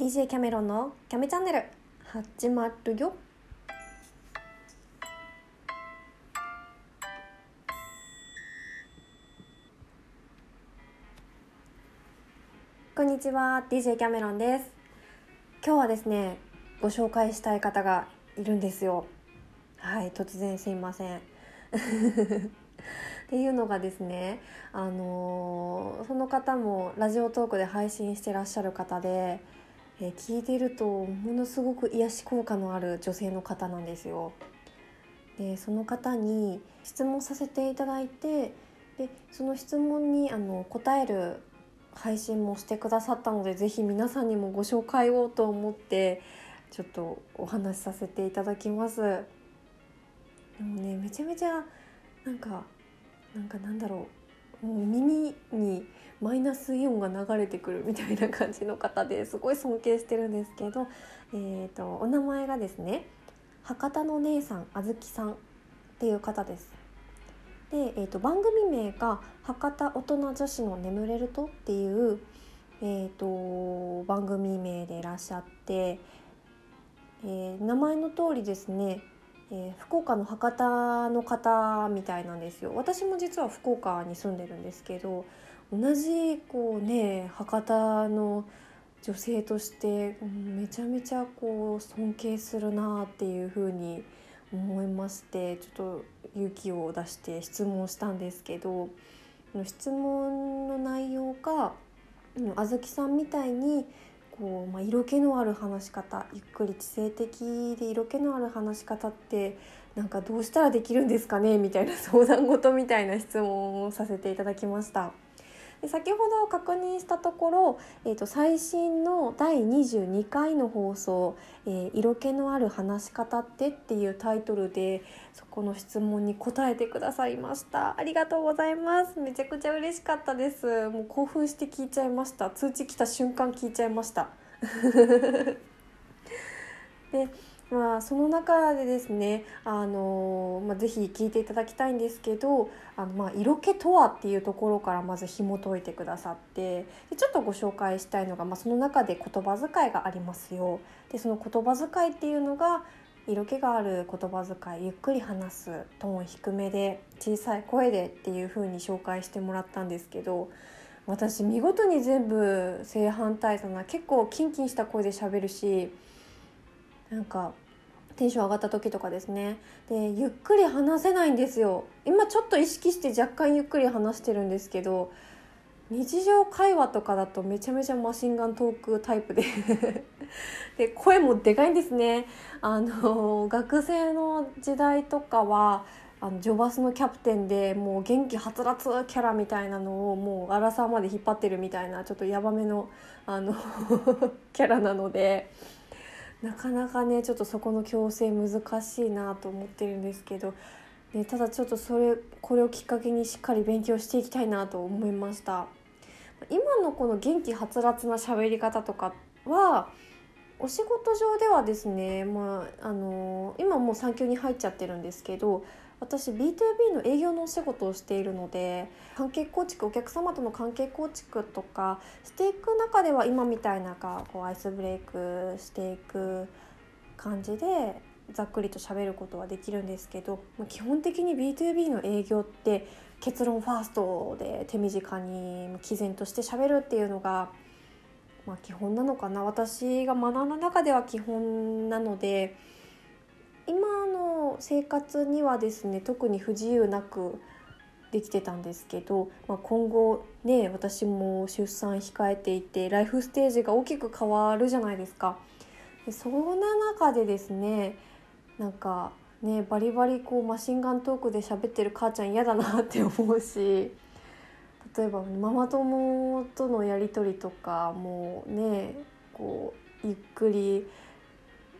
DJ キャメロンのキャメチャンネル始まるよこんにちは DJ キャメロンです今日はですねご紹介したい方がいるんですよはい突然すいませんっていうのがですねあのーその方もラジオトークで配信してらっしゃる方で、えー聞いてるとものすごく癒し効果のある女性の方なんですよ。でその方に質問させていただいてでその質問にあの答える配信もしてくださったのでぜひ皆さんにもご紹介をと思ってちょっとお話しさせていただきます。でもねめちゃめちゃなんかなんかなんだろうもう耳にマイナスイオンが流れてくるみたいな感じの方ですごい尊敬してるんですけど、えー、とお名前がですね博多の姉さんあずきさんっていう方です。で、えー、と番組名が「博多大人女子の眠れると」っていう、えー、と番組名でいらっしゃって、えー名前の通りですねえー福岡の博多の方みたいなんですよ私も実は福岡に住んでるんですけど同じこうね博多の女性としてめちゃめちゃこう尊敬するなっていうふうに思いましてちょっと勇気を出して質問したんですけど質問の内容があずきさんみたいにこう、まあ、色気のある話し方ゆっくり知性的で色気のある話し方ってなんかどうしたらできるんですかねみたいな相談事みたいな質問をさせていただきました。で先ほど確認したところ、えー、と最新の第22回の放送「えー色気のある話し方って」っていうタイトルでそこの質問に答えてくださいました。ありがとうございます。めちゃくちゃ嬉しかったです。もう興奮して聞いちゃいました。通知来た瞬間聞いちゃいました。で まあその中でですねあの、まあ、ぜひ聞いていただきたいんですけどあの、まあ、色気とはっていうところからまず紐解いてくださってでちょっとご紹介したいのが、まあ、その中で言葉遣いがありますよ。でその言葉遣いっていうのが色気がある言葉遣いゆっくり話すトーン低めで小さい声でっていう風に紹介してもらったんですけど私見事に全部正反対だな結構キンキンした声で喋るしなんかテンション上がった時とかですね。でゆっくり話せないんですよ。今ちょっと意識して若干ゆっくり話してるんですけど日常会話とかだとめちゃめちゃマシンガントークタイプで。で声もでかいんですね。あの学生の時代とかはあのジョバスのキャプテンでもう元気はつらつキャラみたいなのをもう荒さまで引っ張ってるみたいなちょっとヤバめのあの キャラなので。なかなかねちょっとそこの矯正難しいなと思ってるんですけど、ね、ただちょっとそれこれをきっかけにしっかり勉強していきたいなと思いました。今のこの元気はつらつな喋り方とかはお仕事上ではですね、まあ、あの今もう産休に入っちゃってるんですけど私 B2B の営業のお仕事をしているので関係構築お客様との関係構築とかしていく中では今みたいなかこうアイスブレイクしていく感じでざっくりと喋ることはできるんですけど基本的に B2B の営業って結論ファーストで手短に毅然として喋るっていうのが、まあ、基本なのかな。私が学んだ中では基本なので今の生活にはですね特に不自由なくできてたんですけど、まあ、今後ね私も出産控えていてライフステージが大きく変わるじゃないですか。でそんな中でですねなんかねバリバリこうマシンガントークで喋ってる母ちゃん嫌だなって思うし例えばママ友とのやり取りとかもうねこうゆっくり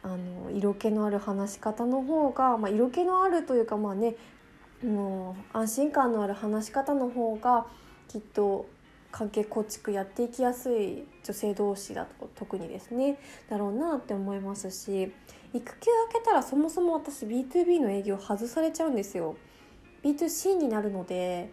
あの色気のある話し方の方が、まあ、色気のあるというかまあねもう安心感のある話し方の方がきっと関係構築やっていきやすい女性同士だと特にですねだろうなって思いますし育休明けたらそもそも私 B2B の営業外されちゃうんですよ。B2C になるので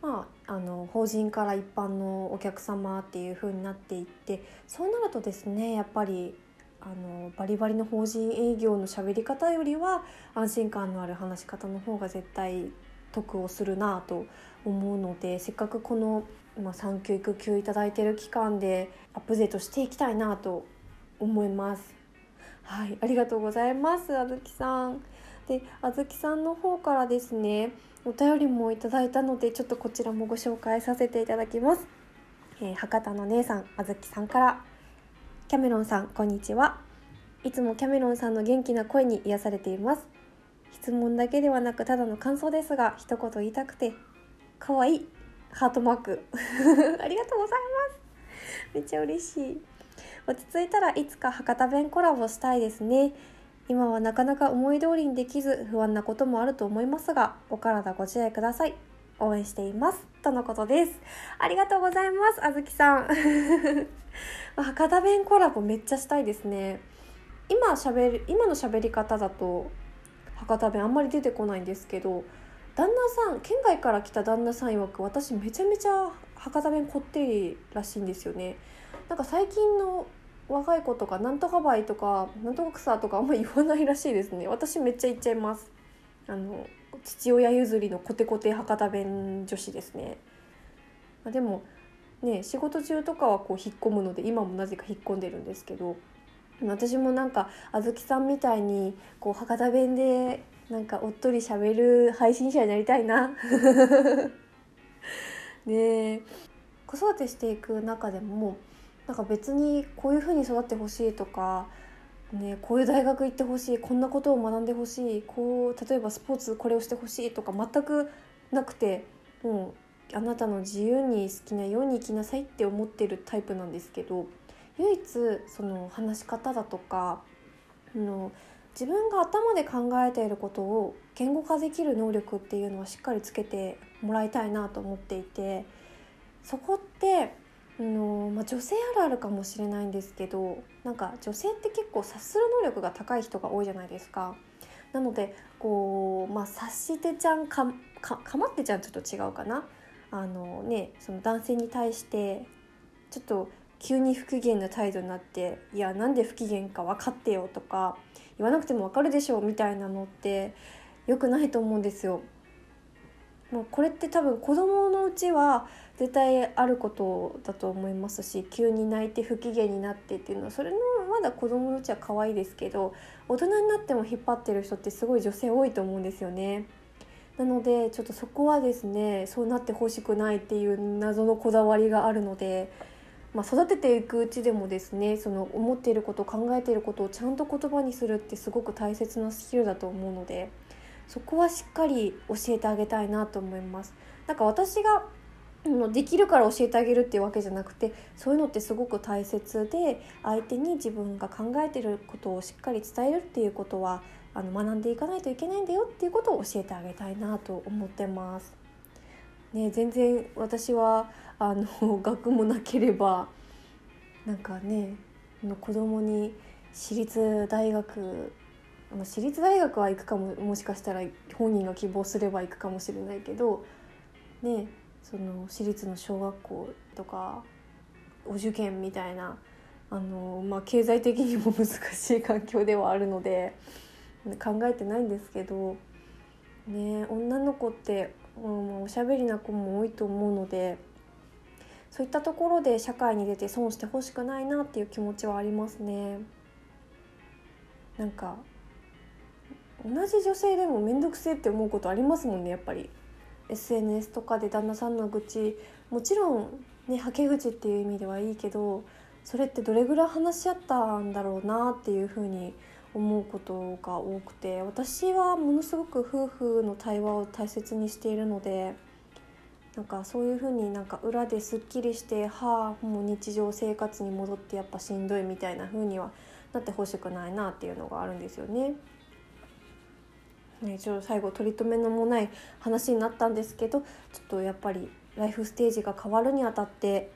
まあ、あの法人から一般のお客様っていう風になっていってそうなるとですねやっぱりあのバリバリの法人営業の喋り方よりは安心感のある話し方の方が絶対得をするなと思うのでせっかくこの、まあ、産休育休いただいてる期間でアップデートしていきたいなと思います。はい、ありがとうございます、あずきさん。で、あずきさんの方からですね、お便りもいただいたので、ちょっとこちらもご紹介させていただきます。えー、博多の姉さん、あずきさんから、キャメロンさん、こんにちは。いつもキャメロンさんの元気な声に癒されています。質問だけではなく、ただの感想ですが、一言言いたくて、かわいい。ハートマーク。ありがとうございます。めっちゃ嬉しい。落ち着いたらいつか博多弁コラボしたいですね。今はなかなか思い通りにできず不安なこともあると思いますが、お体ご自愛ください。応援しています。とのことです。ありがとうございます、あずきさん。博多弁コラボめっちゃしたいですね。今喋る、今の喋り方だと博多弁あんまり出てこないんですけど、旦那さん、県外から来た旦那さん曰く私めちゃめちゃ博多弁こってりらしいんですよね。なんか最近の若い子とかなんとかバイとかなんとか草とかあんま言わないらしいですね私めっちゃ言っちゃいますあの父親譲りのコテコテ博多弁女子ですね。まあ、でもね仕事中とかはこう引っ込むので今もなぜか引っ込んでるんですけど私もなんかあずきさんみたいにこう博多弁でなんかおっとりしゃべる配信者になりたいな。ね子育てしていく中でもなんか別にこういうふうに育ってほしいとか、ね、こういう大学行ってほしいこんなことを学んでほしいこう例えばスポーツこれをしてほしいとか全くなくてもうあなたの自由に好きなように生きなさいって思ってるタイプなんですけど唯一その話し方だとかの自分が頭で考えていることを言語化できる能力っていうのはしっかりつけてもらいたいなと思っていてそこってあのまあ、女性あるあるかもしれないんですけどなんか女性って結構察する能力が高い人が多いじゃないですか。なのでこう、まあ、察してちゃんかかかまってちゃんちょっと違うかな。あのね、その男性に対してちょっと急に不機嫌な態度になって「いやなんで不機嫌か分かってよ」とか言わなくても分かるでしょみたいなのって良くないと思うんですよ。もうこれって多分子供のうちは絶対あることだと思いますし急に泣いて不機嫌になってっていうのはそれのまだ子供のうちは可愛いですけど大人になっても引っ張ってる人ってすごい女性多いと思うんですよね。なのでちょっとそこはですねそうなってほしくないっていう謎のこだわりがあるので、まあ、育てていくうちでもですねその思っていること考えていることをちゃんと言葉にするってすごく大切なスキルだと思うのでそこはしっかり教えてあげたいなと思います。なんか私ができるから教えてあげるっていうわけじゃなくてそういうのってすごく大切で相手に自分が考えてることをしっかり伝えるっていうことはあの学んでいかないといけないんだよっていうことを教えてあげたいなと思ってます。ね、全然私はあの 学もなければなんかねの子供に私立大学私立大学は行くかももしかしたら本人が希望すれば行くかもしれないけどねその私立の小学校とかお受験みたいなあの、まあ、経済的にも難しい環境ではあるので考えてないんですけど、ね、女の子って、うん、おしゃべりな子も多いと思うのでそういったところで社会に出て損してほしくないなっていう気持ちはありますね。なんか同じ女性でも面倒くせえって思うことありますもんねやっぱり。SNS とかで旦那さんの愚痴もちろんねはけ口っていう意味ではいいけどそれってどれぐらい話し合ったんだろうなっていうふうに思うことが多くて私はものすごく夫婦の対話を大切にしているのでなんかそういうふうになんか裏ですっきりしてはあもう日常生活に戻ってやっぱしんどいみたいな風にはなってほしくないなっていうのがあるんですよね。ね、ちょっと最後取り留めのもない話になったんですけどちょっとやっぱりライフステージが変わるにあたって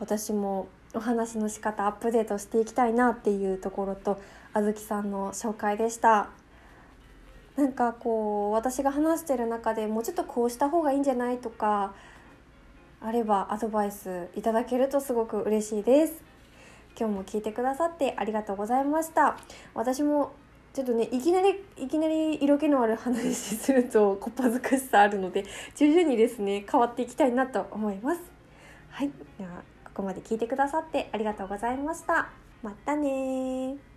私もお話の仕方アップデートしていきたいなっていうところとあずきさんの紹介でした。なんかこう私が話してる中でもうちょっとこうした方がいいんじゃないとかあればアドバイスいただけるとすごく嬉しいです今日も聞いてくださってありがとうございました私もちょっとねいきなりいきなり色気のある話するとこっぱずかしさあるので徐々にですね変わっていきたいなと思います。はい。ではここまで聞いてくださってありがとうございました。またね